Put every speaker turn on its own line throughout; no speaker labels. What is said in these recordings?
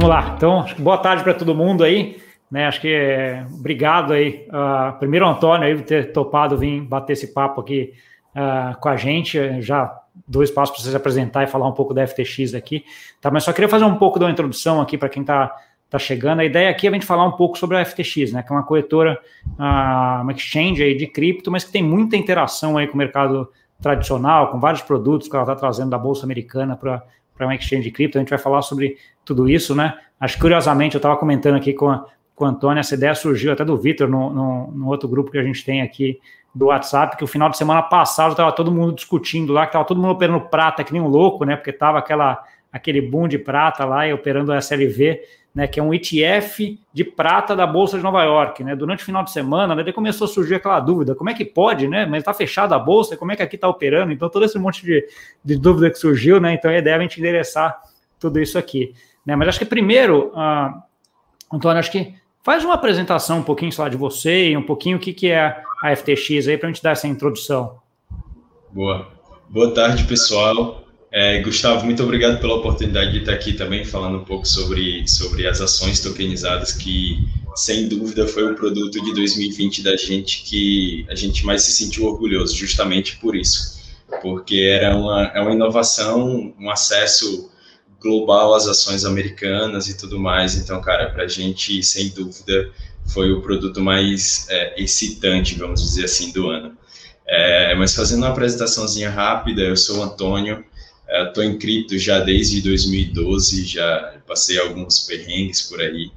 Vamos lá. Então, boa tarde para todo mundo aí. Né, acho que obrigado aí, uh, primeiro Antônio aí por ter topado vir bater esse papo aqui uh, com a gente. Já dois passos para você se apresentar e falar um pouco da FTX aqui. Tá, mas só queria fazer um pouco da introdução aqui para quem está tá chegando. A ideia aqui é a gente falar um pouco sobre a FTX, né, que é uma corretora, uh, uma exchange aí de cripto, mas que tem muita interação aí com o mercado tradicional, com vários produtos que ela está trazendo da Bolsa Americana para uma exchange de cripto. A gente vai falar sobre tudo isso, né? Acho curiosamente, eu estava comentando aqui com, a, com o Antônio, essa ideia surgiu até do Vitor, no, no, no, outro grupo que a gente tem aqui do WhatsApp, que o final de semana passado estava todo mundo discutindo lá, que estava todo mundo operando prata que nem um louco, né? Porque estava aquela aquele boom de prata lá e operando a SLV né, que é um ETF de prata da Bolsa de Nova York. Né? Durante o final de semana, né, começou a surgir aquela dúvida: como é que pode, né? Mas está fechada a Bolsa, como é que aqui está operando? Então, todo esse monte de, de dúvida que surgiu, né? Então, a ideia é a gente endereçar tudo isso aqui. Né? Mas acho que primeiro, uh, Antônio, acho que faz uma apresentação um pouquinho, sei lá, de você e um pouquinho o que, que é a FTX aí, para a gente dar essa introdução.
Boa. Boa tarde, pessoal. É, Gustavo, muito obrigado pela oportunidade de estar aqui também falando um pouco sobre, sobre as ações tokenizadas, que sem dúvida foi o produto de 2020 da gente que a gente mais se sentiu orgulhoso, justamente por isso, porque era uma, é uma inovação, um acesso global às ações americanas e tudo mais. Então, cara, para a gente, sem dúvida, foi o produto mais é, excitante, vamos dizer assim, do ano. É, mas fazendo uma apresentaçãozinha rápida, eu sou o Antônio, Estou em cripto já desde 2012, já passei alguns perrengues por aí.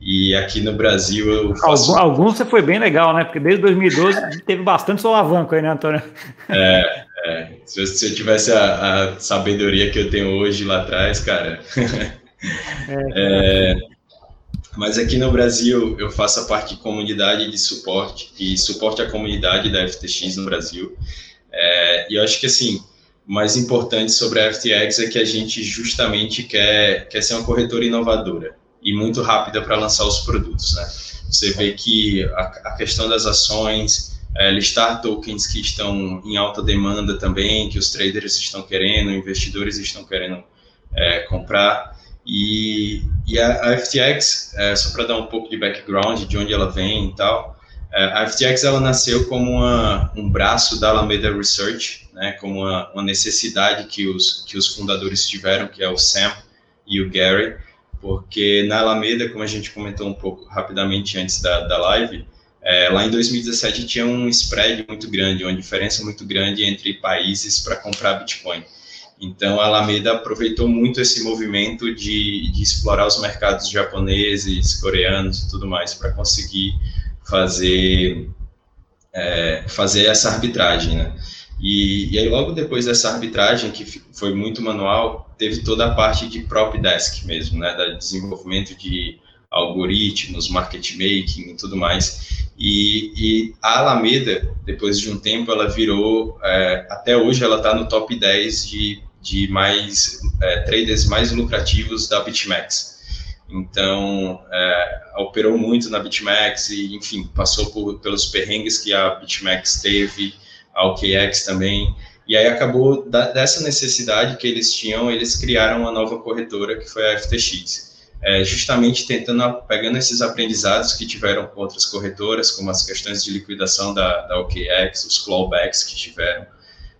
E aqui no Brasil eu
faço... Alguns você foi bem legal, né? Porque desde 2012 teve bastante solavanco aí, né, Antônio?
É, é. Se, eu, se eu tivesse a, a, sabedoria que eu tenho hoje lá atrás, cara. é, é, mas aqui no Brasil eu faço a parte de comunidade de suporte e suporte à comunidade da FTX no Brasil. É, e eu acho que assim mais importante sobre a FTX é que a gente justamente quer, quer ser uma corretora inovadora e muito rápida para lançar os produtos, né? Você vê que a, a questão das ações, é, listar tokens que estão em alta demanda também, que os traders estão querendo, investidores estão querendo é, comprar. E, e a, a FTX, é, só para dar um pouco de background de onde ela vem e tal, é, a FTX ela nasceu como uma, um braço da Alameda Research, né, como uma, uma, necessidade que os, que os fundadores tiveram, que é o Sam e o Gary, porque na Alameda, como a gente comentou um pouco rapidamente antes da, da live, é, lá em 2017 tinha um spread muito grande, uma diferença muito grande entre países para comprar Bitcoin. Então, a Alameda aproveitou muito esse movimento de, de explorar os mercados japoneses, coreanos e tudo mais para conseguir fazer, é, fazer essa arbitragem, né? E, e, aí, logo depois dessa arbitragem, que foi muito manual, teve toda a parte de prop desk mesmo, né, da desenvolvimento de algoritmos, market making e tudo mais. E, e a Alameda, depois de um tempo, ela virou, é, até hoje, ela está no top 10 de, de mais é, traders mais lucrativos da BitMEX. Então, é, operou muito na BitMEX e, enfim, passou por, pelos perrengues que a BitMEX teve, a OKX também. E aí acabou da, dessa necessidade que eles tinham, eles criaram uma nova corretora que foi a FTX. É, justamente tentando, pegando esses aprendizados que tiveram com outras corretoras, como as questões de liquidação da, da OKX, os clawbacks que tiveram.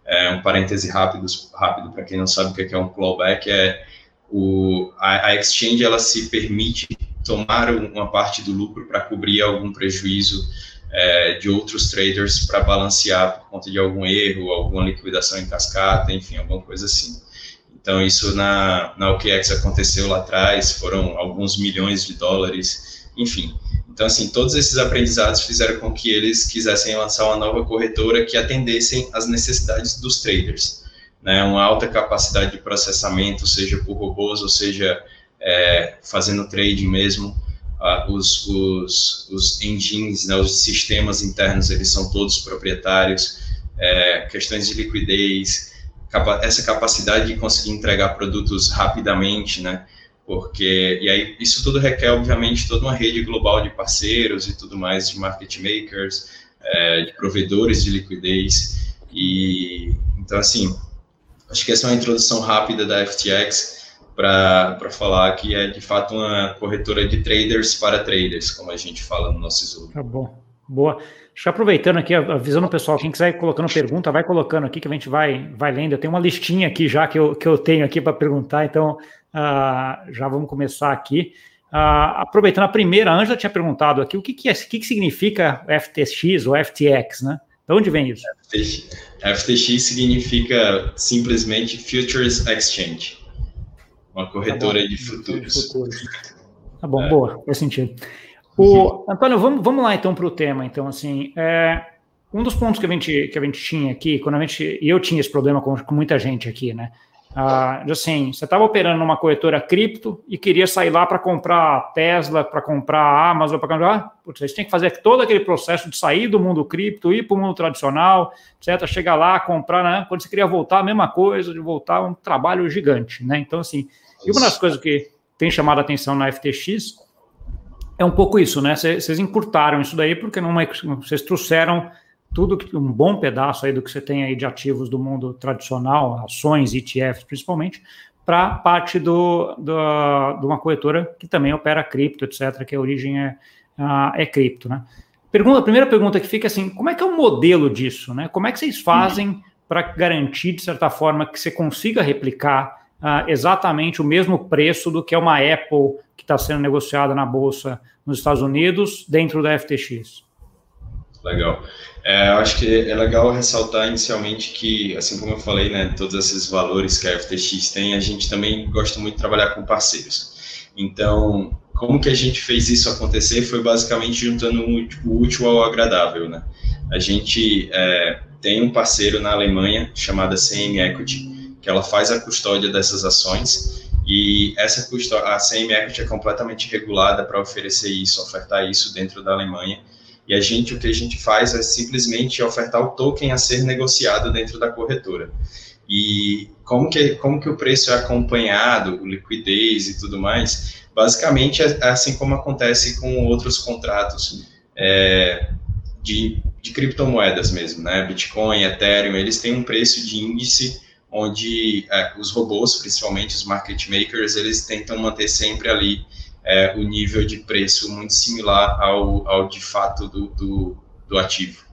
É, um parêntese rápido, rápido para quem não sabe o que é um clawback, é o, a, a exchange ela se permite tomar uma parte do lucro para cobrir algum prejuízo é, de outros traders para balancear por conta de algum erro, alguma liquidação em cascata, enfim, alguma coisa assim. Então, isso na, na OKEx aconteceu lá atrás, foram alguns milhões de dólares, enfim. Então, assim, todos esses aprendizados fizeram com que eles quisessem lançar uma nova corretora que atendessem às necessidades dos traders. Né? Uma alta capacidade de processamento, seja por robôs, ou seja, é, fazendo trading mesmo, uh, os, os, os engines, né, os sistemas internos, eles são todos proprietários, é, questões de liquidez, capa essa capacidade de conseguir entregar produtos rapidamente, né, porque, e aí, isso tudo requer, obviamente, toda uma rede global de parceiros e tudo mais, de market makers, é, de provedores de liquidez, e, então, assim, acho que essa é uma introdução rápida da FTX, para falar que é de fato uma corretora de traders para traders, como a gente fala no nosso Zoom.
Tá bom, boa. Deixa aproveitando aqui, avisando o pessoal, quem quiser ir colocando pergunta, vai colocando aqui que a gente vai, vai lendo. Eu tenho uma listinha aqui já que eu, que eu tenho aqui para perguntar, então uh, já vamos começar aqui. Uh, aproveitando a primeira, a Ângela tinha perguntado aqui o que, que, é, o que, que significa FTX ou FTX, né? De onde vem isso?
FTX, FTX significa simplesmente Futures Exchange, uma corretora tá de futuros.
Tá bom, é. boa, faz sentido. O, Antônio, vamos, vamos lá então para o tema. Então, assim, é, um dos pontos que a gente, que a gente tinha aqui, quando a gente, e eu tinha esse problema com, com muita gente aqui, né? Ah, assim, você estava operando numa corretora cripto e queria sair lá para comprar Tesla, para comprar Amazon, para comprar. Ah, putz, você tem que fazer todo aquele processo de sair do mundo cripto, ir para o mundo tradicional, etc. Chegar lá, comprar, né? Quando você queria voltar, a mesma coisa, de voltar, um trabalho gigante, né? Então, assim, e uma das coisas que tem chamado a atenção na FTX é um pouco isso, né? Vocês encurtaram isso daí porque vocês trouxeram tudo um bom pedaço aí do que você tem aí de ativos do mundo tradicional, ações, ETFs principalmente, para parte do, do, de uma corretora que também opera cripto, etc., que a origem é, é cripto, né? Pergunta, a primeira pergunta que fica assim, como é que é o modelo disso, né? Como é que vocês fazem para garantir, de certa forma, que você consiga replicar uh, exatamente o mesmo preço do que é uma Apple que está sendo negociada na bolsa nos Estados Unidos dentro da FTX.
Legal. É, eu acho que é legal ressaltar inicialmente que, assim como eu falei, né, todos esses valores que a FTX tem, a gente também gosta muito de trabalhar com parceiros. Então, como que a gente fez isso acontecer foi basicamente juntando o útil ao agradável, né? A gente é, tem um parceiro na Alemanha chamada CM Equity, que ela faz a custódia dessas ações e essa custódia, a CM Equity é completamente regulada para oferecer isso, ofertar isso dentro da Alemanha. E a gente, o que a gente faz é simplesmente ofertar o token a ser negociado dentro da corretora. E como que, como que o preço é acompanhado, liquidez e tudo mais, basicamente é, é assim como acontece com outros contratos é, de, de criptomoedas mesmo, né? Bitcoin, Ethereum, eles têm um preço de índice onde é, os robôs, principalmente os market makers, eles tentam manter sempre ali é, o nível de preço muito similar ao, ao de fato do, do, do ativo.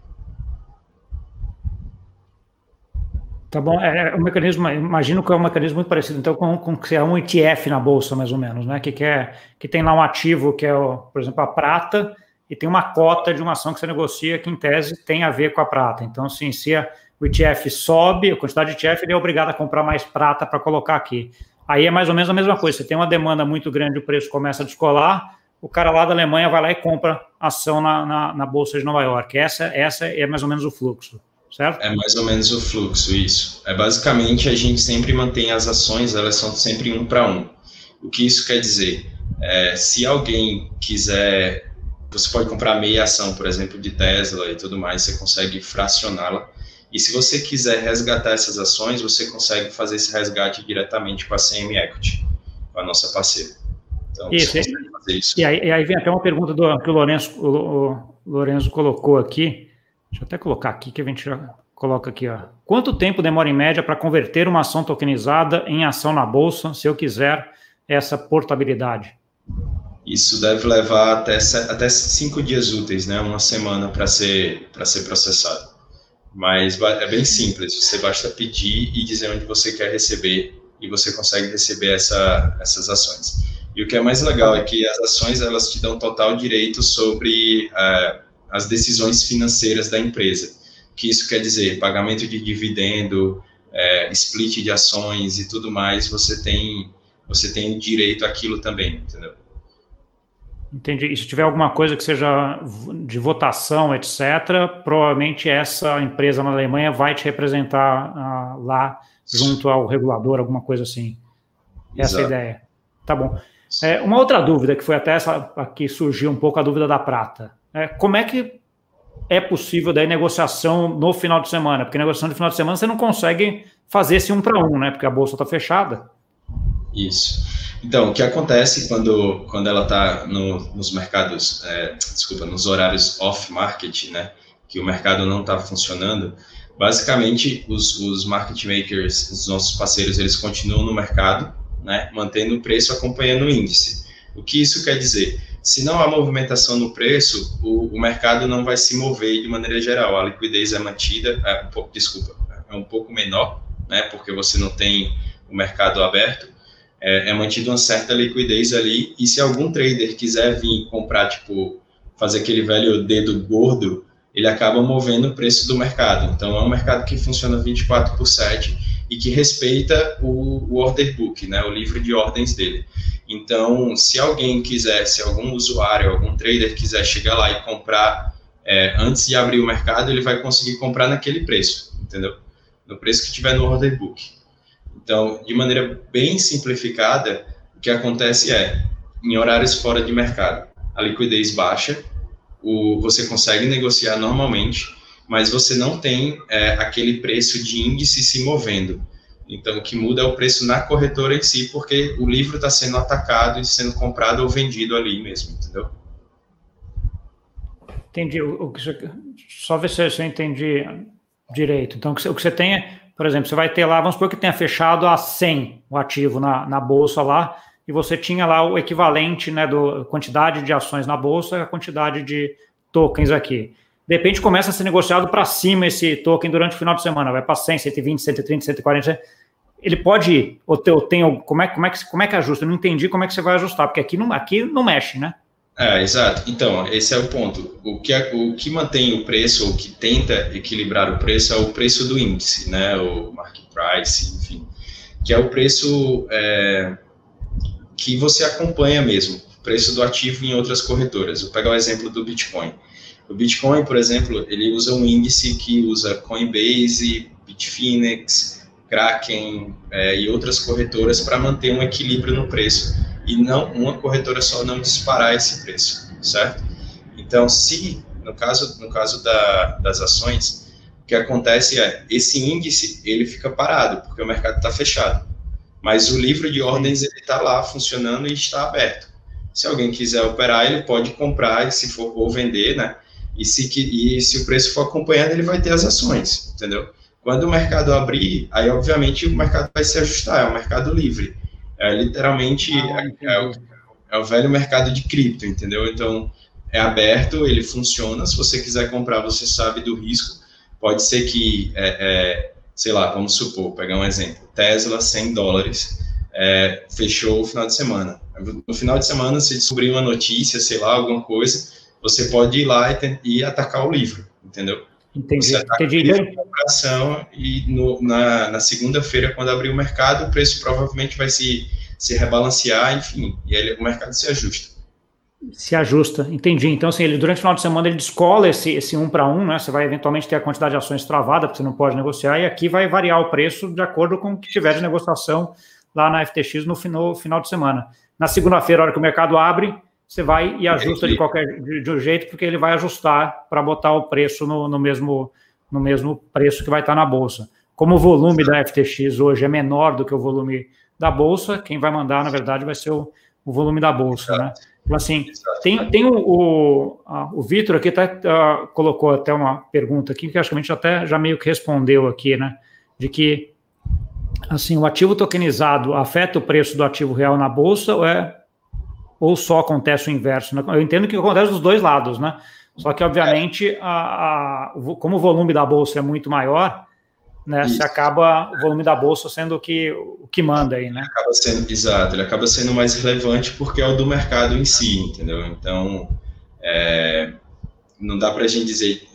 Tá bom, é, é um mecanismo, imagino que é um mecanismo muito parecido, então, com, com que é um ETF na bolsa, mais ou menos, né? Que, que, é, que tem lá um ativo que é, o, por exemplo, a prata, e tem uma cota de uma ação que você negocia que, em tese, tem a ver com a prata. Então, assim, se a, o ETF sobe, a quantidade de ETF, ele é obrigado a comprar mais prata para colocar aqui. Aí é mais ou menos a mesma coisa. Você tem uma demanda muito grande, o preço começa a descolar, o cara lá da Alemanha vai lá e compra ação na, na, na Bolsa de Nova York. Essa, essa é mais ou menos o fluxo, certo?
É mais ou menos o fluxo, isso. É basicamente a gente sempre mantém as ações, elas são sempre um para um. O que isso quer dizer? É, se alguém quiser, você pode comprar meia ação, por exemplo, de Tesla e tudo mais, você consegue fracioná-la e se você quiser resgatar essas ações, você consegue fazer esse resgate diretamente com a CM Equity, com a nossa parceira.
Então, isso, você consegue fazer isso. E aí, e aí, vem até uma pergunta do, que o Lourenço, o, o Lourenço colocou aqui. Deixa eu até colocar aqui, que a gente já coloca aqui. Ó. Quanto tempo demora em média para converter uma ação tokenizada em ação na bolsa, se eu quiser essa portabilidade?
Isso deve levar até, até cinco dias úteis, né? uma semana para ser, ser processado. Mas é bem simples, você basta pedir e dizer onde você quer receber e você consegue receber essa, essas ações. E o que é mais legal é que as ações elas te dão total direito sobre uh, as decisões financeiras da empresa. Que isso quer dizer pagamento de dividendo, uh, split de ações e tudo mais. Você tem você tem direito àquilo também, entendeu?
Entendi. E se tiver alguma coisa que seja de votação, etc., provavelmente essa empresa na Alemanha vai te representar uh, lá junto ao regulador, alguma coisa assim. Essa é a ideia. Tá bom. É, uma outra dúvida, que foi até essa aqui surgiu um pouco a dúvida da prata. É, como é que é possível daí negociação no final de semana? Porque negociação de final de semana você não consegue fazer esse um para um, né? Porque a bolsa está fechada.
Isso. Então, o que acontece quando, quando ela está no, nos mercados, é, desculpa, nos horários off-market, né, que o mercado não está funcionando, basicamente os, os market makers, os nossos parceiros, eles continuam no mercado, né? Mantendo o preço acompanhando o índice. O que isso quer dizer? Se não há movimentação no preço, o, o mercado não vai se mover de maneira geral. A liquidez é mantida, é um pouco, desculpa, é um pouco menor, né? Porque você não tem o mercado aberto. É, é mantida uma certa liquidez ali. E se algum trader quiser vir comprar, tipo, fazer aquele velho dedo gordo, ele acaba movendo o preço do mercado. Então, é um mercado que funciona 24 por 7 e que respeita o, o order book, né, o livro de ordens dele. Então, se alguém quiser, se algum usuário, algum trader quiser chegar lá e comprar é, antes de abrir o mercado, ele vai conseguir comprar naquele preço, entendeu? No preço que tiver no order book. Então, de maneira bem simplificada, o que acontece é, em horários fora de mercado, a liquidez baixa, o, você consegue negociar normalmente, mas você não tem é, aquele preço de índice se movendo. Então, o que muda é o preço na corretora em si, porque o livro está sendo atacado e sendo comprado ou vendido ali mesmo, entendeu?
Entendi. O, o só ver se eu entendi direito. Então, o que você tem é, por exemplo, você vai ter lá, vamos supor que tenha fechado a 100 o ativo na, na bolsa lá, e você tinha lá o equivalente, né, do quantidade de ações na bolsa, a quantidade de tokens aqui. De repente começa a ser negociado para cima esse token durante o final de semana, vai para 100, 120, 130, 140. Ele pode ir, ou tem, como é, como, é que, como é que ajusta? Eu não entendi como é que você vai ajustar, porque aqui não, aqui não mexe, né?
É, exato. Então, esse é o ponto. O que, o que mantém o preço, ou que tenta equilibrar o preço, é o preço do índice, né? O market price, enfim. Que é o preço é, que você acompanha mesmo, o preço do ativo em outras corretoras. Vou pegar o exemplo do Bitcoin. O Bitcoin, por exemplo, ele usa um índice que usa Coinbase, Bitfinex, Kraken é, e outras corretoras para manter um equilíbrio no preço e não uma corretora só não disparar esse preço, certo? Então, se no caso no caso da, das ações, o que acontece é esse índice ele fica parado porque o mercado está fechado, mas o livro de ordens ele está lá funcionando e está aberto. Se alguém quiser operar, ele pode comprar e se for ou vender, né? E se, e se o preço for acompanhando, ele vai ter as ações, entendeu? Quando o mercado abrir, aí obviamente o mercado vai se ajustar, é o mercado livre. É literalmente ah, é, é, o, é, o, velho mercado de cripto, entendeu? Então é aberto, ele funciona. Se você quiser comprar, você sabe do risco. Pode ser que, é, é sei lá, vamos supor, pegar um exemplo: Tesla, 100 dólares, é, fechou o final de semana. No final de semana, se descobrir uma notícia, sei lá, alguma coisa, você pode ir lá e, e atacar o livro, entendeu?
Entendi. Você ataca
Entendi. e no, na, na segunda-feira, quando abrir o mercado, o preço provavelmente vai se, se rebalancear, enfim, e aí o mercado se ajusta.
Se ajusta, entendi. Então, assim, ele, durante o final de semana ele descola esse, esse um para um, né? Você vai eventualmente ter a quantidade de ações travada, porque você não pode negociar, e aqui vai variar o preço de acordo com o que tiver de negociação lá na FTX no, no final de semana. Na segunda-feira, a hora que o mercado abre, você vai e ajusta de qualquer de, de um jeito, porque ele vai ajustar para botar o preço no, no, mesmo, no mesmo preço que vai estar na bolsa. Como o volume da FTX hoje é menor do que o volume da bolsa, quem vai mandar, na verdade, vai ser o, o volume da bolsa, né? Então, assim, tem, tem o, o, o Vitor aqui até uh, colocou até uma pergunta aqui, que acho que a gente até já meio que respondeu aqui, né? De que, assim, o ativo tokenizado afeta o preço do ativo real na bolsa ou é ou só acontece o inverso? Né? Eu entendo que acontece dos dois lados, né? Só que, obviamente, a, a, como o volume da bolsa é muito maior, né, você acaba o volume da bolsa sendo o que, o que manda aí, né?
Ele acaba sendo, exato, ele acaba sendo mais relevante porque é o do mercado em si, entendeu? Então, é, não dá para a gente dizer,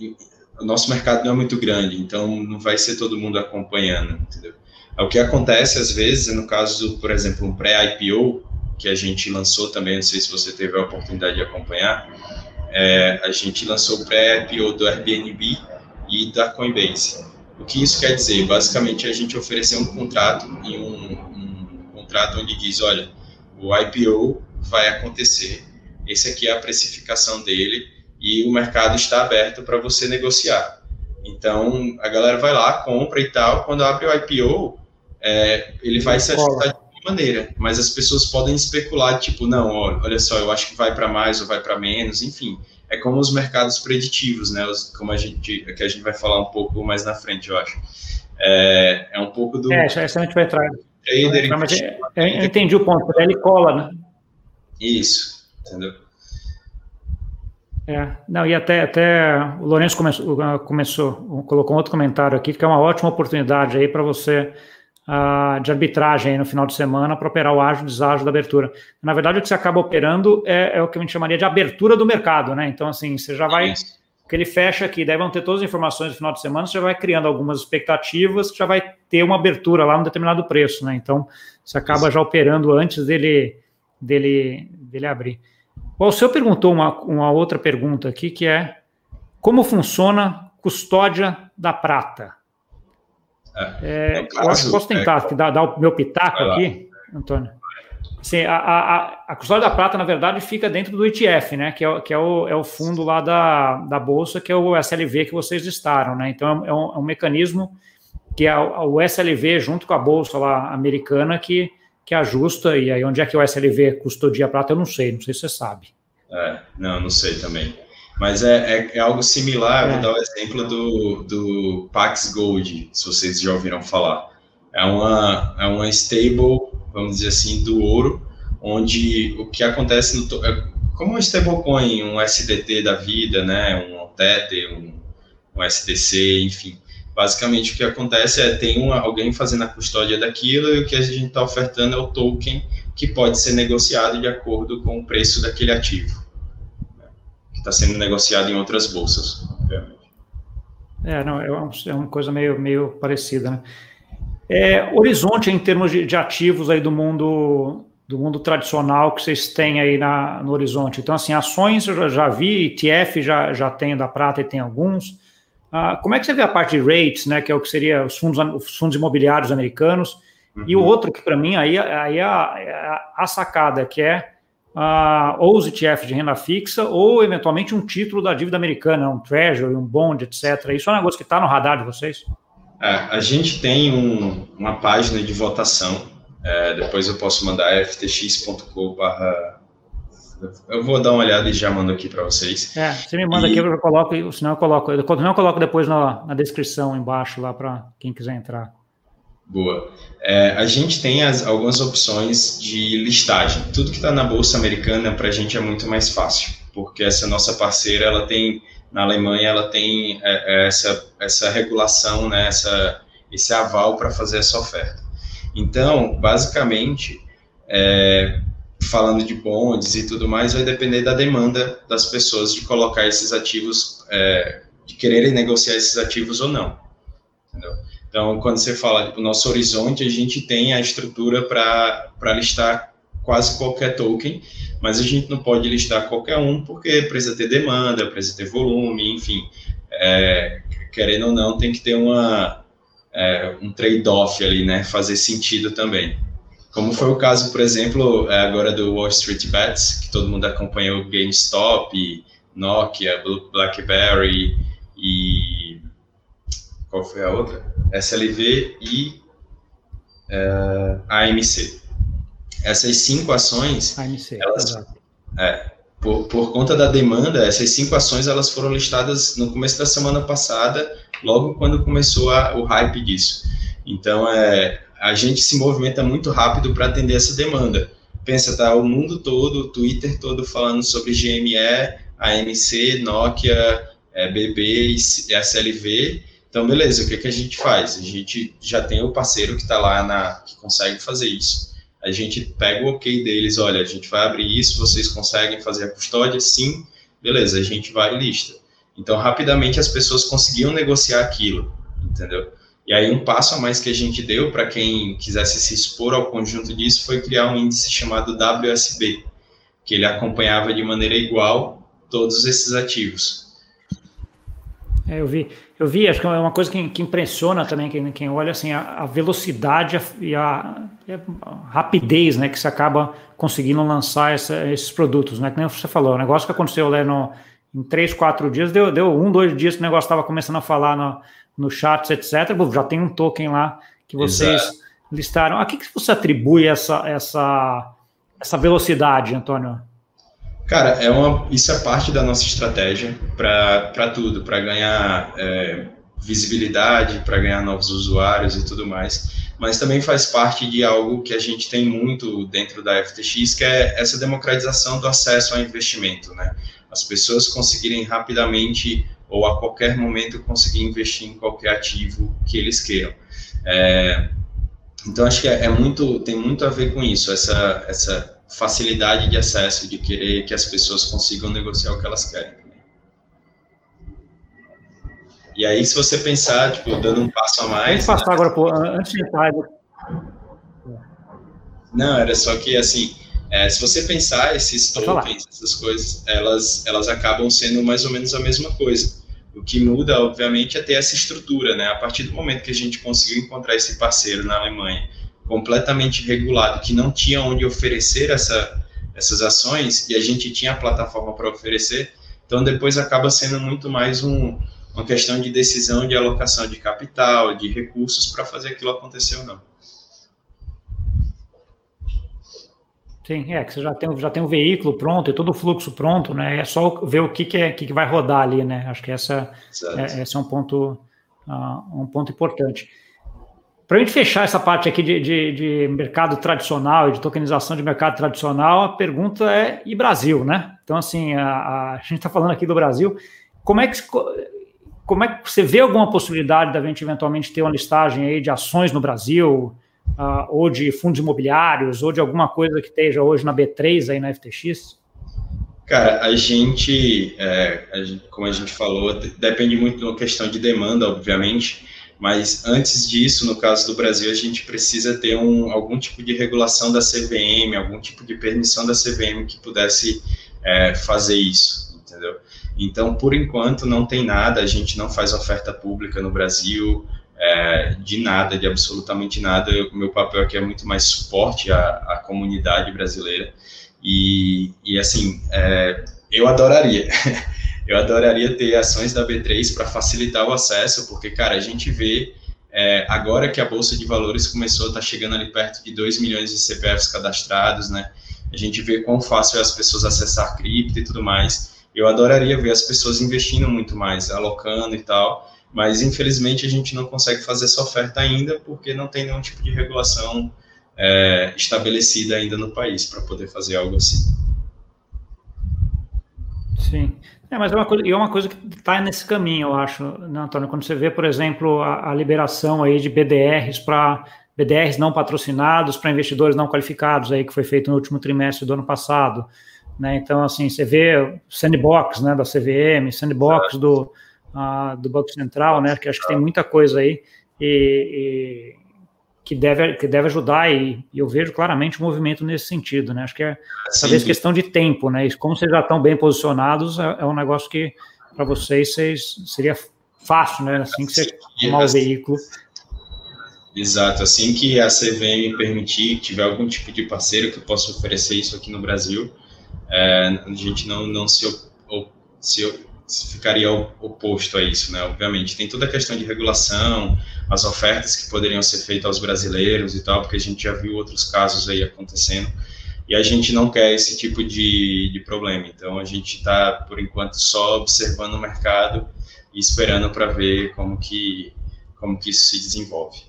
o nosso mercado não é muito grande, então não vai ser todo mundo acompanhando, entendeu? O que acontece às vezes, no caso, por exemplo, um pré-IPO, que a gente lançou também, não sei se você teve a oportunidade de acompanhar, é, a gente lançou o pré-IPO do Airbnb e da Coinbase. O que isso quer dizer? Basicamente, a gente ofereceu um contrato, e um, um contrato onde diz, olha, o IPO vai acontecer, esse aqui é a precificação dele, e o mercado está aberto para você negociar. Então, a galera vai lá, compra e tal, quando abre o IPO, é, ele vai se ajustar maneira, mas as pessoas podem especular, tipo, não, olha só, eu acho que vai para mais ou vai para menos, enfim. É como os mercados preditivos, né? Os, como a gente, que a gente vai falar um pouco mais na frente, eu acho. É, é um pouco do.
É, essa a gente vai entrar.
Trader, mas é...
eu entendi o ponto, ele cola, né?
Isso, entendeu?
É, não, e até, até o Lourenço começou, começou, colocou um outro comentário aqui, que é uma ótima oportunidade aí para você uh, de arbitragem no final de semana para operar o ágio deságio da abertura. Na verdade, o que você acaba operando é, é, o que a gente chamaria de abertura do mercado, né? Então, assim, você já vai. que ele fecha aqui, daí vão ter todas as informações no final de semana, você já vai criando algumas expectativas, que já vai ter uma abertura lá num determinado preço, né? Então, você acaba já operando antes dele, dele, dele abrir. O senhor perguntou uma, uma outra pergunta aqui, que é como funciona custódia da prata? É, é, eu acho que posso tentar é, dar, dar, o meu pitaco aqui, Antônio. Sim, a, a, a custódia da prata, na verdade, fica dentro do ETF, né? Que é, que é, o, é o fundo lá da, da Bolsa, que é o SLV que vocês listaram, né? Então é um, é um mecanismo que é o SLV junto com a Bolsa lá americana que que ajusta, e aí onde é que o SLV custodia a prata, eu não sei, não sei se você sabe.
É, não, não sei também. Mas é, é, é algo similar, é. vou dar o exemplo do, do Pax Gold, se vocês já ouviram falar. É uma, é uma stable, vamos dizer assim, do ouro, onde o que acontece no, é como um stablecoin, um SDT da vida, né, um Tether, um, um SDC, enfim basicamente o que acontece é tem uma, alguém fazendo a custódia daquilo e o que a gente está ofertando é o token que pode ser negociado de acordo com o preço daquele ativo, está sendo negociado em outras bolsas, obviamente.
É, não, é, um, é uma coisa meio, meio parecida, né? É, horizonte em termos de, de, ativos aí do mundo do mundo tradicional que vocês têm aí na, no horizonte. Então, assim, ações eu já, já vi, ETF já, já tem da prata e tem alguns. Uh, como é que você vê a parte de rates, né, que é o que seria os fundos, os fundos imobiliários americanos, uhum. e o uhum. outro que para mim aí, aí é a, é a, sacada, que é uh, ou os ETF de renda fixa ou eventualmente um título da dívida americana, um treasury, um bond, etc. Isso é um negócio que está no radar de vocês?
É, a gente tem um, uma página de votação, é, depois eu posso mandar ftx.com eu vou dar uma olhada e já mando aqui para vocês.
É, você me manda e... aqui, eu coloco, senão eu coloco, eu coloco depois na, na descrição embaixo lá para quem quiser entrar.
Boa. É, a gente tem as, algumas opções de listagem. Tudo que está na bolsa americana para a gente é muito mais fácil, porque essa nossa parceira, ela tem na Alemanha, ela tem é, é essa essa regulação, né, essa esse aval para fazer essa oferta. Então, basicamente, é, falando de bonds e tudo mais, vai depender da demanda das pessoas de colocar esses ativos, é, de quererem negociar esses ativos ou não. Entendeu? Então, quando você fala do nosso horizonte, a gente tem a estrutura para listar quase qualquer token, mas a gente não pode listar qualquer um porque precisa ter demanda, precisa ter volume, enfim. É, querendo ou não, tem que ter uma, é, um trade-off ali, né? Fazer sentido também. Como foi o caso, por exemplo, é, agora do Wall Street Bets, que todo mundo acompanhou GameStop, Nokia, BlackBerry e qual foi a outra? SLV e é, AMC. Essas cinco ações, AMC, elas, é, por, por conta da demanda, essas cinco ações elas foram listadas no começo da semana passada, logo quando começou a, o hype disso. Então, é, a gente se movimenta muito rápido para atender essa demanda. Pensa, tá o mundo todo, o Twitter todo falando sobre GME, ANC, Nokia, é, BB e SLV. Então, beleza, o que, que a gente faz? A gente já tem o parceiro que está lá, na, que consegue fazer isso. A gente pega o ok deles, olha, a gente vai abrir isso, vocês conseguem fazer a custódia? Sim, beleza, a gente vai e lista. Então, rapidamente as pessoas conseguiam negociar aquilo, entendeu? E aí, um passo a mais que a gente deu para quem quisesse se expor ao conjunto disso foi criar um índice chamado WSB, que ele acompanhava de maneira igual todos esses ativos.
É, eu vi, eu vi, acho que é uma coisa que, que impressiona também quem, quem olha assim a, a velocidade e a, a, rapidez, né, que se acaba conseguindo lançar essa, esses produtos, né? Que nem você falou, o negócio que aconteceu lá no, em três, quatro dias, deu, deu um, dois dias que o negócio estava começando a falar no, no chats, etc. Já tem um token lá que vocês Exato. listaram. A que, que você atribui essa, essa, essa velocidade, Antônio?
Cara, é uma, isso é parte da nossa estratégia para tudo, para ganhar é, visibilidade, para ganhar novos usuários e tudo mais. mas também faz parte de algo que a gente tem muito dentro da FTX, que é essa democratização do acesso ao investimento, né? As pessoas conseguirem rapidamente ou a qualquer momento conseguir investir em qualquer ativo que eles queiram. É, então acho que é, é, muito, tem muito a ver com isso, essa, essa facilidade de acesso, de querer que as pessoas consigam negociar o que elas querem. E aí, se você pensar, tipo, dando um passo a mais.
Vamos passar né? agora, pô, antes de entrar.
Não, era só que, assim, é, se você pensar, esses tokens, essas coisas, elas, elas acabam sendo mais ou menos a mesma coisa. O que muda, obviamente, é ter essa estrutura, né? A partir do momento que a gente conseguiu encontrar esse parceiro na Alemanha, completamente regulado, que não tinha onde oferecer essa, essas ações, e a gente tinha a plataforma para oferecer, então depois acaba sendo muito mais um, uma questão de decisão de alocação de capital, de recursos para fazer aquilo acontecer ou não.
Sim, é que você já tem, já tem o veículo pronto e todo o fluxo pronto, né? É só ver o que, que, é, que, que vai rodar ali, né? Acho que essa, é, esse é um ponto, uh, um ponto importante. Para a gente fechar essa parte aqui de, de, de, mercado tradicional e de tokenização de mercado tradicional, a pergunta é: e Brasil, né? Então, assim, a, a gente está falando aqui do Brasil. Como é que como é que você vê alguma possibilidade da gente eventualmente ter uma listagem aí de ações no Brasil? uh, ou de fundos imobiliários, ou de alguma coisa que esteja hoje na B3 aí na FTX?
Cara, a gente, é, a gente, como a gente falou, depende muito da questão de demanda, obviamente, mas antes disso, no caso do Brasil, a gente precisa ter um, algum tipo de regulação da CVM, algum tipo de permissão da CVM que pudesse é, fazer isso, entendeu? Então, por enquanto, não tem nada, a gente não faz oferta pública no Brasil, é, de nada, de absolutamente nada. O meu papel aqui é muito mais suporte à, à comunidade brasileira. E, e assim, é, eu adoraria. eu adoraria ter ações da B3 para facilitar o acesso, porque, cara, a gente vê é, agora que a Bolsa de Valores começou, está chegando ali perto de 2 milhões de CPFs cadastrados, né? A gente vê quão fácil é as pessoas acessar cripto e tudo mais. Eu adoraria ver as pessoas investindo muito mais, alocando e tal. Mas, infelizmente, a gente não consegue fazer essa oferta ainda porque não tem nenhum tipo de regulação é, estabelecida ainda no país para poder fazer algo assim.
Sim. É, mas é uma coisa, é uma coisa que está nesse caminho, eu acho, né, Antônio? Quando você vê, por exemplo, a, a liberação aí de BDRs para BDRs não patrocinados para investidores não qualificados aí que foi feito no último trimestre do ano passado, né? Então, assim, você vê sandbox, né, da CVM, sandbox do do Banco Central, né? Que acho que tem muita coisa aí e que deve, que deve ajudar e, e, eu vejo claramente o um movimento nesse sentido, né? Acho que é talvez questão de tempo, né? E como vocês já estão bem posicionados, é, é um negócio que para vocês, vocês seria fácil, né? Assim que você tomar o veículo.
Exato, assim que a CVM permitir, tiver algum tipo de parceiro que possa oferecer isso aqui no Brasil, é, a gente não, não se, se ficaria oposto a isso, né? Obviamente, tem toda a questão de regulação, as ofertas que poderiam ser feitas aos brasileiros e tal, porque a gente já viu outros casos aí acontecendo, e a gente não quer esse tipo de, de problema. Então, a gente está, por enquanto, só observando o mercado e esperando para ver como que, como que isso se desenvolve.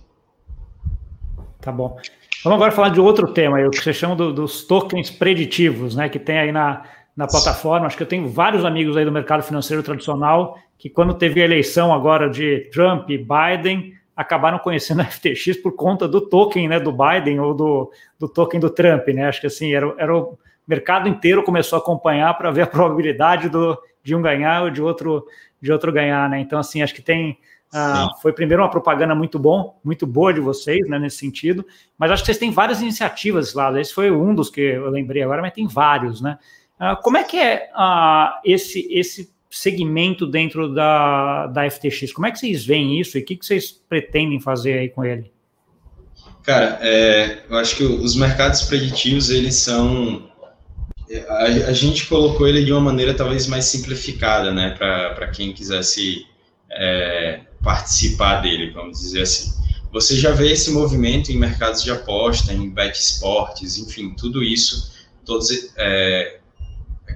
Tá bom. Vamos agora falar de outro tema, o que você chama do, dos tokens preditivos, né, que tem aí na, na plataforma. Acho que eu tenho vários amigos aí do mercado financeiro tradicional que, quando teve a eleição agora de Trump e Biden, acabaram conhecendo a FTX por conta do token né, do Biden ou do, do token do Trump. Né? Acho que assim, era, era o mercado inteiro começou a acompanhar para ver a probabilidade do, de um ganhar ou de outro, de outro ganhar. Né? Então, assim, acho que tem. Uh, foi primeiro uma propaganda muito bom, muito boa de vocês, né, nesse sentido, mas acho que vocês têm várias iniciativas lá. Esse foi um dos que eu lembrei agora, mas tem vários, né? Ah, como é que é uh, esse, esse segmento dentro da, da FTX? Como é que vocês veem isso e o que, que vocês pretendem fazer aí com ele?
Cara, é, eu acho que os mercados preditivos, eles são... A, a, gente colocou ele de uma maneira talvez mais simplificada, né, para quem quisesse é, participar dele, vamos dizer assim. Você já vê esse movimento em mercados de aposta, em bet esportes, enfim, tudo isso, todos é,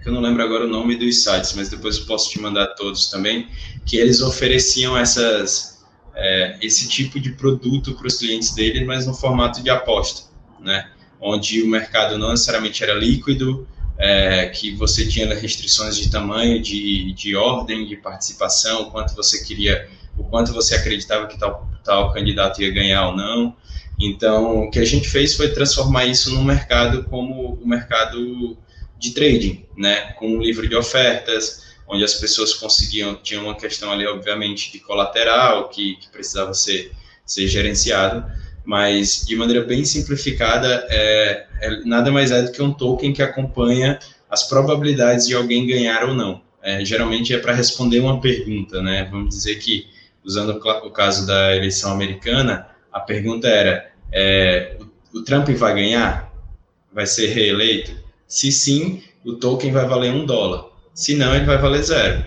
que eu não lembro agora o nome dos sites, mas depois eu posso te mandar todos também, que eles ofereciam essas, é, esse tipo de produto para os clientes dele, mas no formato de aposta, né? Onde o mercado não necessariamente era líquido, é, que você tinha restrições de tamanho, de, de ordem, de participação, o quanto você queria, o quanto você acreditava que tal, tal candidato ia ganhar ou não. Então, o que a gente fez foi transformar isso num mercado como o mercado de trading, né? Com um livro de ofertas, onde as pessoas conseguiam, tinha uma questão ali, obviamente, de colateral, que, que precisava ser, ser gerenciado, mas de maneira bem simplificada, é, é, nada mais é do que um token que acompanha as probabilidades de alguém ganhar ou não. É, geralmente é para responder uma pergunta, né? Vamos dizer que, usando o caso da eleição americana, a pergunta era: é, o, o Trump vai ganhar? Vai ser reeleito? Se sim, o token vai valer um dólar senão ele vai valer zero.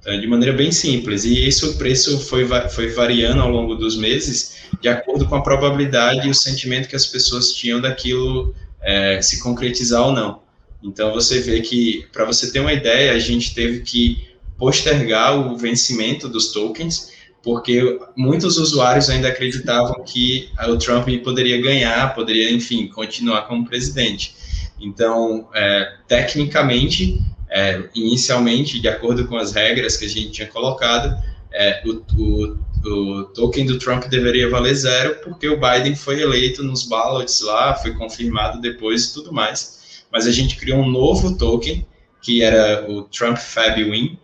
Então, de maneira bem simples. E isso o preço foi, foi variando ao longo dos meses, de acordo com a probabilidade e o sentimento que as pessoas tinham daquilo é, se concretizar ou não. Então, você vê que, para você ter uma ideia, a gente teve que postergar o vencimento dos tokens, porque muitos usuários ainda acreditavam que o Trump poderia ganhar, poderia, enfim, continuar como presidente. Então, é, tecnicamente, é, inicialmente, de acordo com as regras que a gente tinha colocado, é, o, o, o, token do Trump deveria valer zero, porque o Biden foi eleito nos ballots lá, foi confirmado depois e tudo mais. Mas a gente criou um novo token, que era o Trump Fab Win,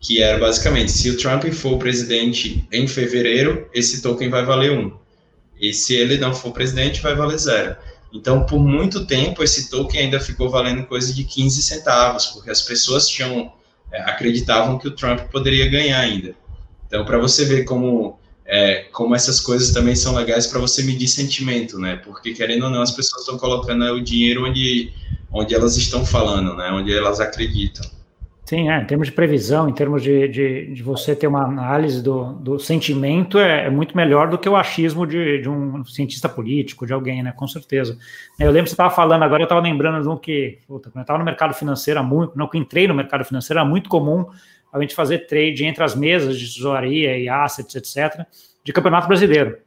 que era basicamente, se o Trump for presidente em fevereiro, esse token vai valer um. E se ele não for presidente, vai valer zero. Então, por muito tempo, esse token ainda ficou valendo coisa de 15 centavos, porque as pessoas tinham é, acreditavam que o Trump poderia ganhar ainda. Então, para você ver como é, como essas coisas também são legais para você medir sentimento, né? Porque querendo ou não, as pessoas estão colocando o dinheiro onde onde elas estão falando, né? Onde elas acreditam.
Sim, é, em termos de previsão, em termos de, de, de você ter uma análise do, do sentimento, é, é, muito melhor do que o achismo de, de, um cientista político, de alguém, né? Com certeza. Eu lembro que você estava falando agora, eu estava lembrando de um que, puta, quando eu estava no mercado financeiro há muito, não que entrei no mercado financeiro, era muito comum a gente fazer trade entre as mesas de tesouraria e assets, etc., de campeonato brasileiro.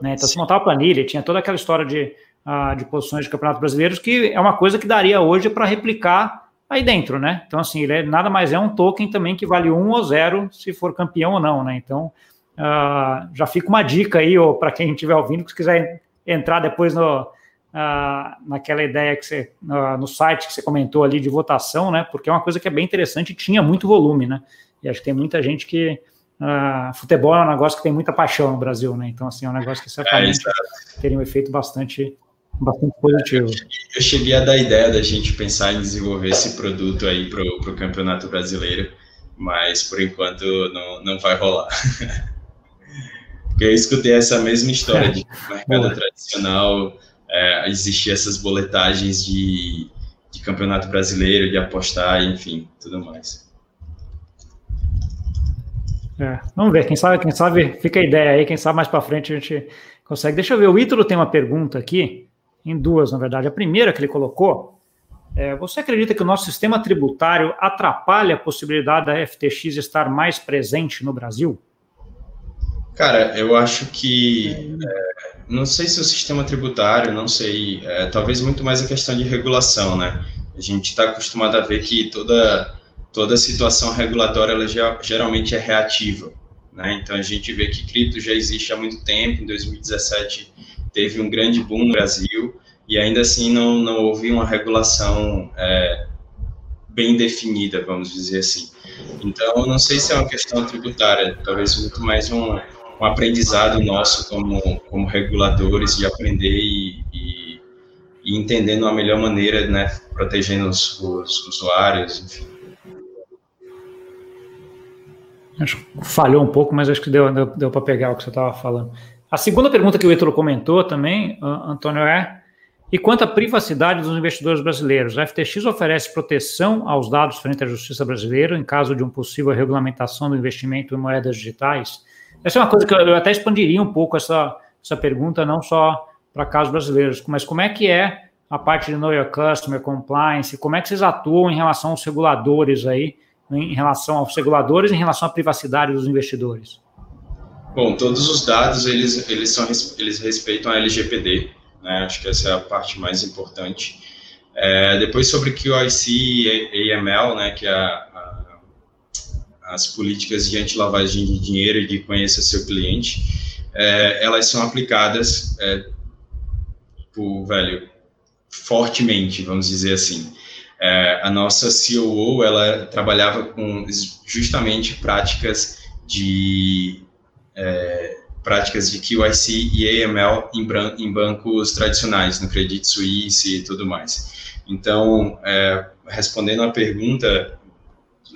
Né? Então, se montava planilha, tinha toda aquela história de, uh, de posições de campeonato brasileiros, que é uma coisa que daria hoje para replicar aí dentro, né? Então, assim, ele é, nada mais é um token também que vale um ou zero se for campeão ou não, né? Então, uh, já fica uma dica aí, ou para quem estiver ouvindo, que quiser entrar depois no, uh, naquela ideia que você, uh, no site que você comentou ali de votação, né? Porque é uma coisa que é bem interessante e tinha muito volume, né? E acho que tem muita gente que. futebol é um negócio que tem muita paixão no Brasil, né? Então, assim, é um negócio que certamente é, teria um efeito bastante bastante positivo.
Eu cheguei a dar ideia da gente pensar em desenvolver esse produto aí para o Campeonato Brasileiro, mas por enquanto não, não vai rolar. Porque eu escutei essa mesma história de que no mercado Boa. tradicional é, existia essas boletagens de, de Campeonato Brasileiro, de apostar, enfim, tudo mais.
É, vamos ver, quem sabe, quem sabe fica a ideia aí, quem sabe mais para frente a gente consegue. Deixa eu ver, o Ítalo tem uma pergunta aqui em duas, na verdade. A primeira que ele colocou é, você acredita que o nosso sistema tributário atrapalha a possibilidade da FTX estar mais presente no Brasil?
Cara, eu acho que é, não sei se o sistema tributário, não sei, é, talvez muito mais a questão de regulação, né? A gente está acostumado a ver que toda toda situação regulatória ela geralmente é reativa, né? Então a gente vê que cripto já existe há muito tempo. Em 2017 teve um grande boom no Brasil e ainda assim não, não houve uma regulação é, bem definida, vamos dizer assim. Então, não sei se é uma questão tributária, talvez muito mais um, um aprendizado nosso como, como reguladores de aprender e, e, e entendendo a melhor maneira, né, protegendo os, os usuários, enfim.
Acho que falhou um pouco, mas acho que deu, deu, deu para pegar o que você estava falando. A segunda pergunta que o Ítalo comentou também, Antônio, é: e quanto à privacidade dos investidores brasileiros? A FTX oferece proteção aos dados frente à justiça brasileira em caso de uma possível regulamentação do investimento em moedas digitais? Essa é uma coisa que eu até expandiria um pouco essa, essa pergunta, não só para casos brasileiros, mas como é que é a parte de Know Your Customer, Compliance, como é que vocês atuam em relação aos reguladores aí, em relação aos reguladores, em relação à privacidade dos investidores?
Bom, todos os dados eles eles são eles respeitam a LGPD, né? Acho que essa é a parte mais importante. É, depois sobre QIC e AML, né? Que é a, a, as políticas de anti-lavagem de dinheiro e de conhecer seu cliente, é, elas são aplicadas é, por velho fortemente, vamos dizer assim. É, a nossa COO ela trabalhava com justamente práticas de é, práticas de QIC e AML em, em, bancos tradicionais, no Credit Suisse e tudo mais. Então, é, respondendo à pergunta,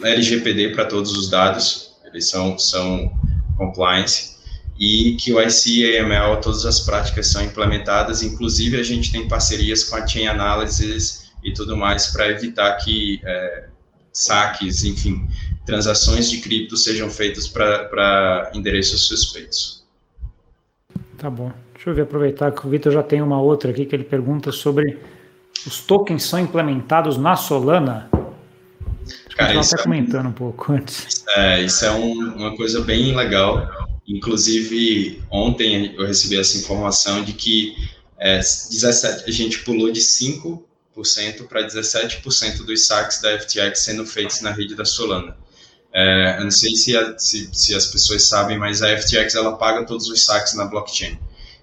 LGPD para todos os dados, eles são, são compliance, e e AML, todas as práticas são implementadas, inclusive a gente tem parcerias com a Chain Analysis e tudo mais para evitar que é, saques, enfim, transações de cripto sejam feitas para endereços suspeitos.
Tá bom. Deixa eu ver, aproveitar que o Vitor já tem uma outra aqui que ele pergunta sobre os tokens são implementados na Solana. Acho Cara, que até é, comentando um pouco antes.
É, isso é um, uma coisa bem legal. Inclusive, ontem eu recebi essa informação de que é, 17, a gente pulou de 5% para 17% dos saques da FTX sendo feitos na rede da Solana. É, eu não sei se, a, se, se, as pessoas sabem, mas a FTX ela paga todos os saques na blockchain.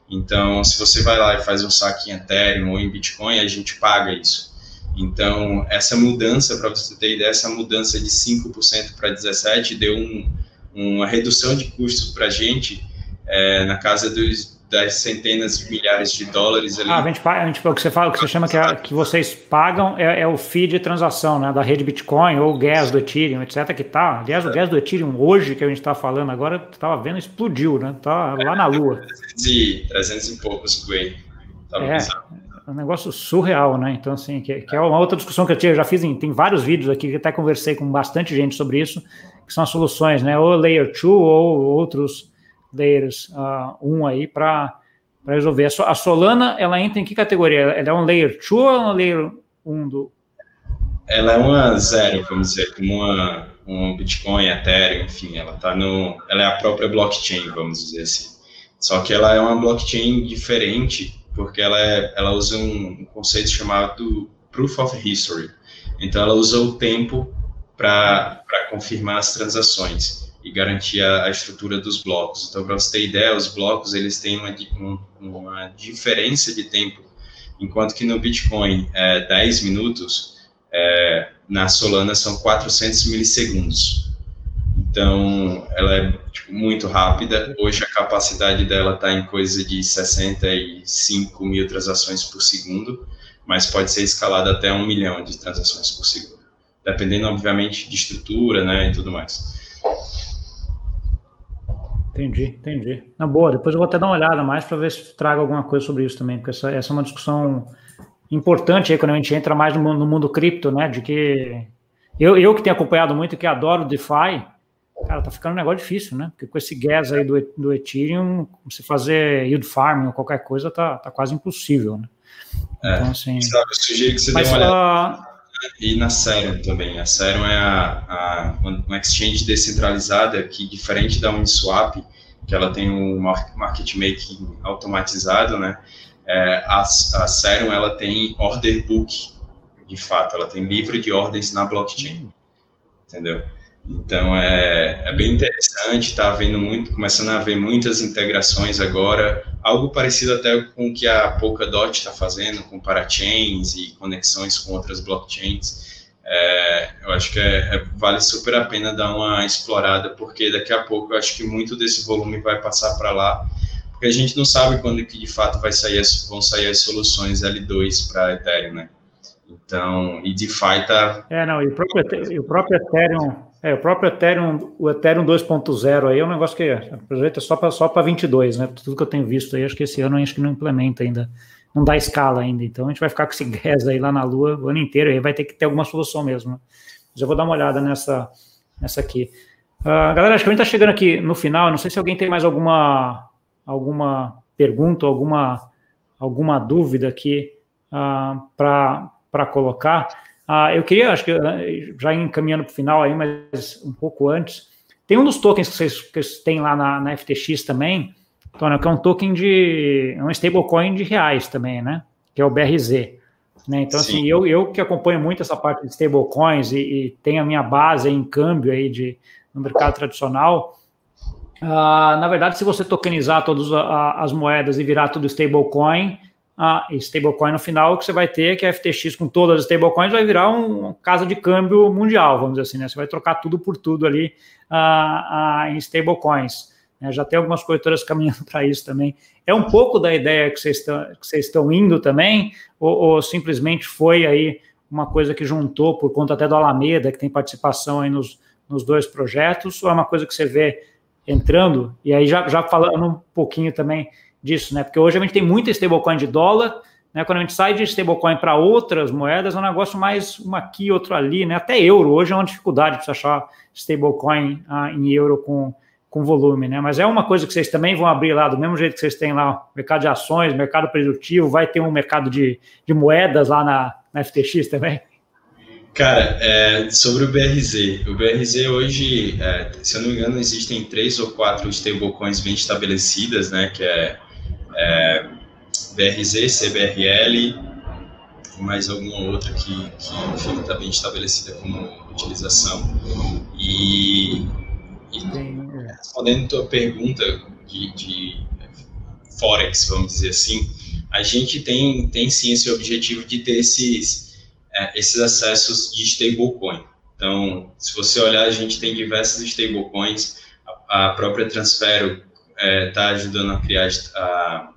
Então, se você vai lá e faz um saque em Ethereum ou em Bitcoin, a gente paga isso. Então, essa mudança, para você ter ideia, essa mudança de 5% para 17% deu um, uma redução de custos para a gente é, na casa dos das centenas de milhares de dólares ali.
Ah, a gente paga, a gente, o que você fala, o que você chama que, é, que vocês pagam é, é, o fee de transação, né, da rede Bitcoin ou o gas do Ethereum, etc, que tá, aliás, o gas do Ethereum hoje que a gente está falando agora, estava vendo, explodiu, né, tá lá na lua.
300 e, 300 e poucos, Gwen.
É, é um negócio surreal, né, então assim, que, que, é uma outra discussão que eu tinha, eu já fiz, em, tem vários vídeos aqui, que até conversei com bastante gente sobre isso, que são as soluções, né, ou Layer 2 ou outros layers uh, 1 aí para resolver. A Solana, ela entra em que categoria? Ela é um layer 2 ou é um layer 1 do...
Ela é uma zero, vamos dizer, como uma, um Bitcoin, Ethereum, enfim, ela tá no, ela é a própria blockchain, vamos dizer assim. Só que ela é uma blockchain diferente, porque ela, é, ela usa um conceito chamado Proof of History. Então, ela usa o tempo para confirmar as transações e garantir a, a estrutura dos blocos. Então, para você ter ideia, os blocos eles têm uma, um, uma diferença de tempo, enquanto que no Bitcoin é 10 minutos, é, na Solana são 400 milissegundos. Então, ela é tipo, muito rápida. Hoje, a capacidade dela está em coisa de 65 mil transações por segundo, mas pode ser escalada até um milhão de transações por segundo, dependendo, obviamente, de estrutura né, e tudo mais.
Entendi, entendi. Na boa, depois eu vou até dar uma olhada mais para ver se trago alguma coisa sobre isso também, porque essa, essa é uma discussão importante aí quando a gente entra mais no mundo, no mundo cripto, né? De que eu, eu que tenho acompanhado muito, que adoro DeFi, cara, tá ficando um negócio difícil, né? Porque com esse gas aí do, do Ethereum, se fazer yield farming ou qualquer coisa, tá, tá quase impossível, né?
É, então, assim. Sabe, eu sugiro que você dê uma olhada e na Serum também. A Serum é a, a, uma exchange descentralizada que, diferente da Uniswap, que ela tem um market making automatizado, né? É, a, a Serum ela tem order book, de fato, ela tem livro de ordens na blockchain, entendeu? Então é, é bem interessante, está vendo muito, começando a ver muitas integrações agora, algo parecido até com o que a Polkadot está fazendo com parachains e conexões com outras blockchains. É, eu acho que é, é, vale super a pena dar uma explorada, porque daqui a pouco eu acho que muito desse volume vai passar para lá, porque a gente não sabe quando que de fato vai sair, vão sair as soluções L2 para Ethereum, né? Então, e DeFi tá.
É, não, e o próprio, o próprio Ethereum é, o próprio Ethereum, o Ethereum 2.0 aí é um negócio que é só para só para 22, né? Tudo que eu tenho visto aí, acho que esse ano acho que não implementa ainda, não dá escala ainda. Então a gente vai ficar com esse gas aí lá na Lua o ano inteiro, aí vai ter que ter alguma solução mesmo. Né? Mas eu vou dar uma olhada nessa, nessa aqui. Uh, galera, acho que a gente está chegando aqui no final. Não sei se alguém tem mais alguma alguma pergunta, alguma alguma dúvida aqui uh, ah, para colocar. Ah, eu queria, acho que eh, já encaminhando para o final aí, mas um pouco antes, Tem um dos tokens que vocês, que vocês têm lá na, na FTX também, Tony, que é um token de. é um stablecoin de reais também, né? Que é o BRZ. Né? Então, assim, Sim. assim, eu, eu que acompanho muito essa parte de stablecoins e, e tenho a minha base em câmbio aí de, no mercado tradicional, uh, na verdade, se você tokenizar todas as moedas e virar tudo stablecoin, a stablecoin no final, que você vai ter que a FTX com todas as stablecoins vai virar um, uma casa de câmbio mundial, vamos dizer assim, né? Você vai trocar tudo por tudo ali uh, uh, em stablecoins. Né? Já tem algumas corretoras caminhando para isso também. É um pouco da ideia que vocês estão, que vocês estão indo também, ou, ou, simplesmente foi aí uma coisa que juntou por conta até do Alameda, que tem participação aí nos, nos dois projetos, ou é uma coisa que você vê entrando? E aí já, já falando um pouquinho também disso, né? Porque hoje a gente tem muita stablecoin de dólar, né? Quando a gente sai de stablecoin para outras moedas, é um negócio mais uma aqui, outro ali, né? Até euro hoje é uma dificuldade para você achar stablecoin ah, em euro com, com volume, né? Mas é uma coisa que vocês também vão abrir lá, do mesmo jeito que vocês têm lá mercado de ações, mercado produtivo, vai ter um mercado de, de moedas lá na, na FTX também?
Cara, é, sobre o BRZ. O BRZ hoje, é, se eu não me engano, existem três ou quatro stablecoins bem estabelecidas, né? Que é é, BRZ, CBRL, mais alguma outra que, que enfim, está bem estabelecida como utilização. E, e é. respondendo a tua pergunta de, de Forex, vamos dizer assim, a gente tem, tem sim esse objetivo de ter esses, é, esses acessos de stablecoin. Então, se você olhar, a gente tem diversos stablecoins, a, a própria Transfero está é, tá ajudando a criar a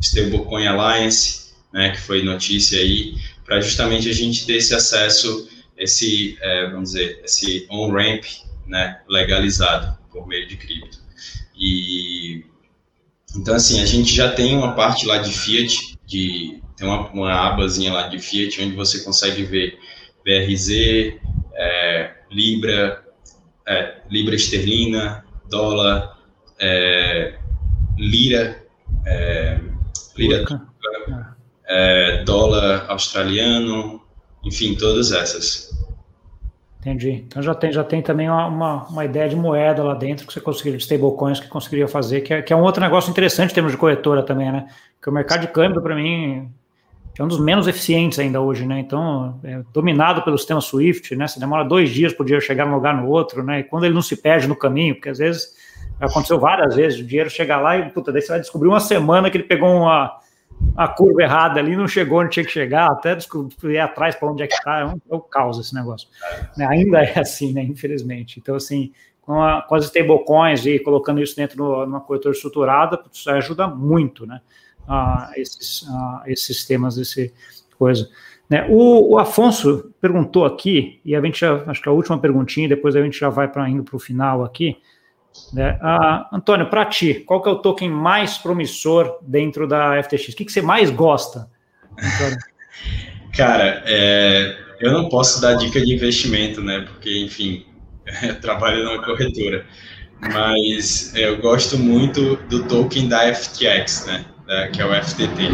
Stablecoin Alliance, né, que foi notícia aí, para justamente a gente ter esse acesso, esse, é, vamos dizer, esse on-ramp né, legalizado por meio de cripto. E, então, assim, a gente já tem uma parte lá de Fiat, de, tem uma, uma abazinha lá de Fiat, onde você consegue ver BRZ, é, Libra, é, Libra esterlina, dólar, é, lira, é, lira é, dólar australiano, enfim, todas essas.
Entendi. Então já tem, já tem também uma, uma, uma, ideia de moeda lá dentro que você conseguiria, de stablecoins que conseguiria fazer, que é, que é um outro negócio interessante em termos de corretora também, né? Que o mercado de câmbio, para mim, é um dos menos eficientes ainda hoje, né? Então, é dominado pelo sistema Swift, né? Você demora dois dias para o dinheiro chegar num lugar no outro, né? E quando ele não se perde no caminho, porque às vezes Aconteceu várias vezes, o dinheiro chegar lá e, puta, daí você vai descobrir uma semana que ele pegou uma, a curva errada ali, não chegou onde tinha que chegar, até descobrir atrás para onde é que está, é, um, é um caos esse negócio. Né? Ainda é assim, né, infelizmente. Então, assim, com, a, com as stablecoins e colocando isso dentro de uma corretora estruturada, isso ajuda muito, né, esses, esses sistemas, esse coisa. Né? O, o, Afonso perguntou aqui, e a gente já, acho que a última perguntinha, depois a gente já vai indo para o final aqui, né? Ah, Antônio, para ti, qual que é o token mais promissor dentro da FTX? O que, que você mais gosta?
Cara, é, eu não posso dar dica de investimento, né? Porque, enfim, trabalho numa corretora. Mas eu gosto muito do token da FTX, né? Que é o FTT.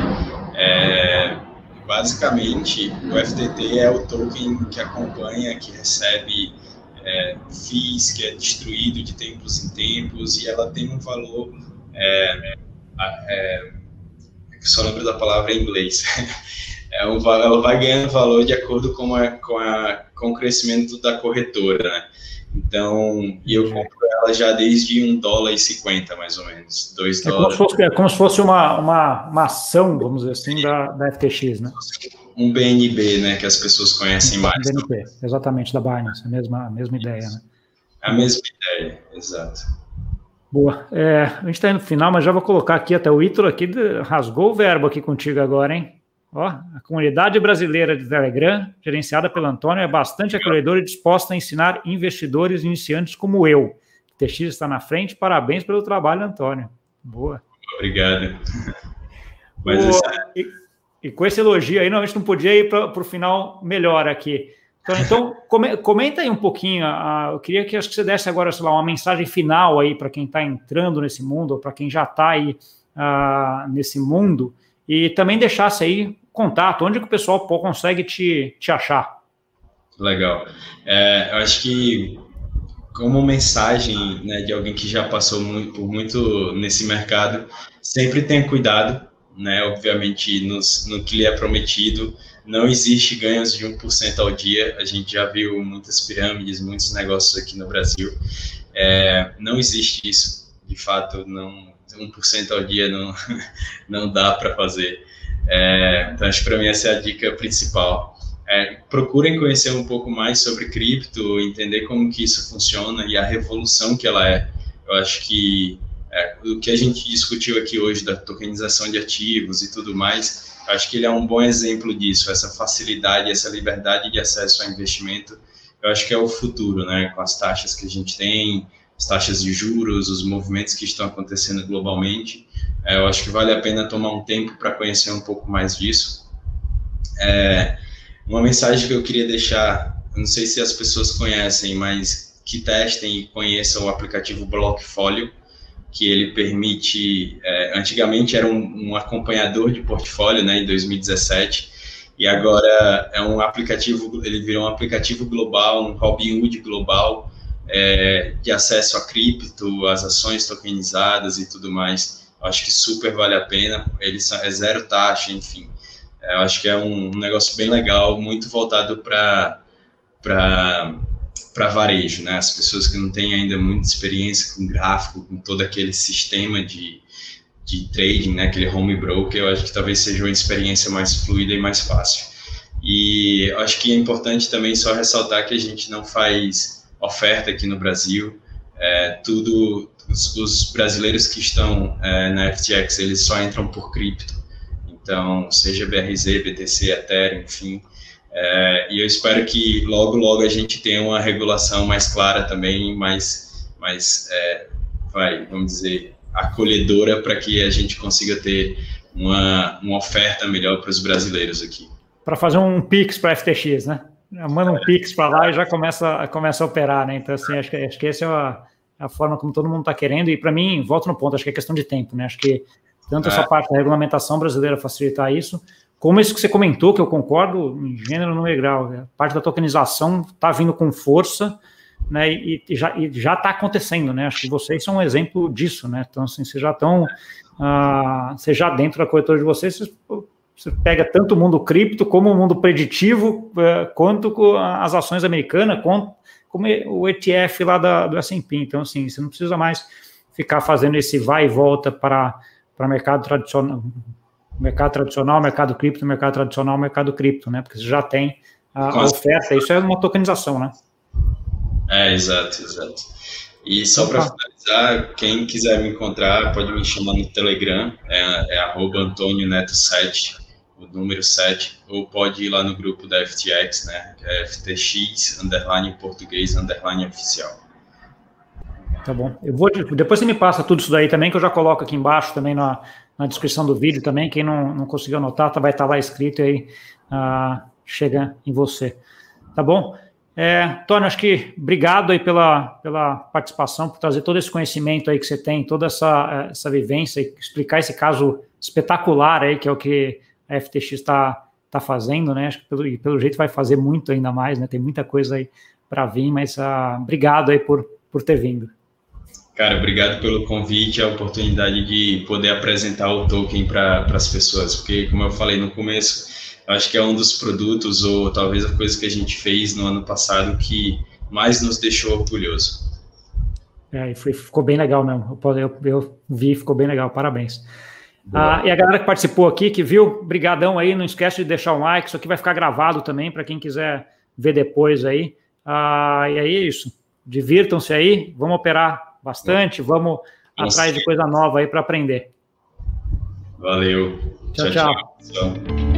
É, basicamente, o FTT é o token que acompanha, que recebe é, FIIs, que é destruído de tempos em tempos, e ela tem um valor. É, é, só lembro da palavra em inglês. É ela vai ganhando valor de acordo com, a, com, a, com o crescimento da corretora, né? Então, e eu compro ela já desde um dólar e cinquenta, mais ou menos, dois
é dólares. Como fosse, é como se fosse uma, uma, uma ação, vamos dizer assim, da, da FTX, né?
um BNB, né, que as pessoas conhecem mais.
BNB, exatamente, da Binance, a mesma, a mesma ideia, né?
A mesma ideia, exato.
Boa. É, a gente está indo no final, mas já vou colocar aqui até o Ítalo aqui, rasgou o verbo aqui contigo agora, hein? Ó, a comunidade brasileira de Telegram, gerenciada pelo Antônio, é bastante acolhedora e disposta a ensinar investidores iniciantes como eu. O TX está na frente, parabéns pelo trabalho, Antônio. Boa.
Obrigado.
Mas Boa. Esse... E com esse elogio aí, não, a gente não podia ir para o final melhor aqui. Então, então comenta aí um pouquinho. Uh, eu queria que, acho que você desse agora, sei lá, uma mensagem final aí para quem está entrando nesse mundo, ou para quem já está aí uh, nesse mundo, e também deixasse aí contato, onde que o pessoal consegue te, te achar.
Legal. É, eu acho que como mensagem né, de alguém que já passou muito, por muito nesse mercado, sempre tenha cuidado, né? Obviamente, nos, no que lhe é prometido, não existe ganhos de 1% ao dia. A gente já viu muitas pirâmides, muitos negócios aqui no Brasil. É, não existe isso. De fato, não 1% ao dia não, não dá para fazer. É, então, acho que para mim essa é a dica principal. É, procurem conhecer um pouco mais sobre cripto, entender como que isso funciona e a revolução que ela é. Eu acho que é, o que a gente discutiu aqui hoje da tokenização de ativos e tudo mais, acho que ele é um bom exemplo disso, essa facilidade, essa liberdade de acesso ao investimento. Eu acho que é o futuro, né? Com as taxas que a gente tem, as taxas de juros, os movimentos que estão acontecendo globalmente. É, eu acho que vale a pena tomar um tempo para conhecer um pouco mais disso. É, uma mensagem que eu queria deixar, não sei se as pessoas conhecem, mas que testem e conheçam o aplicativo Blockfolio, que ele permite, é, antigamente era um, um, acompanhador de portfólio, né, em 2017, e agora é um aplicativo, ele virou um aplicativo global, um Robinhood global, é, de acesso a cripto, as ações tokenizadas e tudo mais. Acho que super vale a pena. Ele é zero taxa, enfim. É, eu acho que é um negócio bem legal, muito voltado para para varejo, né? As pessoas que não têm ainda muita experiência com gráfico, com todo aquele sistema de, de trading, né? Aquele home broker, eu acho que talvez seja uma experiência mais fluida e mais fácil. E acho que é importante também só ressaltar que a gente não faz oferta aqui no Brasil. É, tudo, os, os, brasileiros que estão é, na FTX, eles só entram por cripto. Então, seja BRZ, BTC, Ethereum, enfim. É, e eu espero que logo, logo a gente tenha uma regulação mais clara também, mais, mais é, vai, vamos dizer, acolhedora para que a gente consiga ter uma, uma oferta melhor para os brasileiros aqui.
Para fazer um Pix para FTX, né? Manda um Pix para lá e já começa, começa a operar, né? Então, assim, acho que, acho que essa é a, a forma como todo mundo está querendo. E para mim, volto no ponto, acho que é questão de tempo, né? Acho que tanto é. essa parte da regulamentação brasileira facilitar isso, como isso que você comentou, que eu concordo em gênero no grau, a parte da tokenização está vindo com força, né? E, e já está acontecendo, né? Acho que vocês são um exemplo disso, né? Então, assim, vocês já estão, uh, vocês já dentro da corretora de vocês, vocês você pega tanto o mundo cripto como o mundo preditivo, é, quanto as ações americanas, como o ETF lá da, do S&P. Então, assim, você não precisa mais ficar fazendo esse vai e volta para para mercado tradicional, mercado tradicional, mercado cripto, mercado tradicional, mercado cripto, né? Porque você já tem a, a oferta. Isso é uma tokenização, né?
É, exato, exato. E só para finalizar, quem quiser me encontrar, pode me chamar no Telegram, é, é arroba Antônio Neto 7 o número 7, ou pode ir lá no grupo da FTX, né, que é FTX, underline português, underline oficial.
Tá bom. Eu vou, depois você me passa tudo isso daí também, que eu já coloco aqui embaixo também na, na descrição do vídeo também, quem não, não conseguiu anotar, tá, vai estar tá lá escrito e aí uh, chega em você. Tá bom? É, Tony, acho que obrigado aí pela, pela participação, por trazer todo esse conhecimento aí que você tem, toda essa, essa vivência, e explicar esse caso espetacular aí, que é o que a FTX está tá fazendo, né? Acho que pelo, e pelo jeito vai fazer muito ainda mais, né? Tem muita coisa aí para vir, mas uh, obrigado aí por, por ter vindo.
Cara, obrigado pelo convite, a oportunidade de poder apresentar o token para as pessoas, porque, como eu falei no começo, acho que é um dos produtos, ou talvez a coisa que a gente fez no ano passado que mais nos deixou orgulhoso.
É, e foi, ficou bem legal mesmo. Eu, eu, eu vi, ficou bem legal. Parabéns. Ah, e a galera que participou aqui, que viu, brigadão aí, não esquece de deixar um like, isso aqui vai ficar gravado também para quem quiser ver depois aí. Ah, e aí é isso, divirtam-se aí, vamos operar bastante, vamos Nossa. atrás de coisa nova aí para aprender.
Valeu.
tchau. tchau. tchau.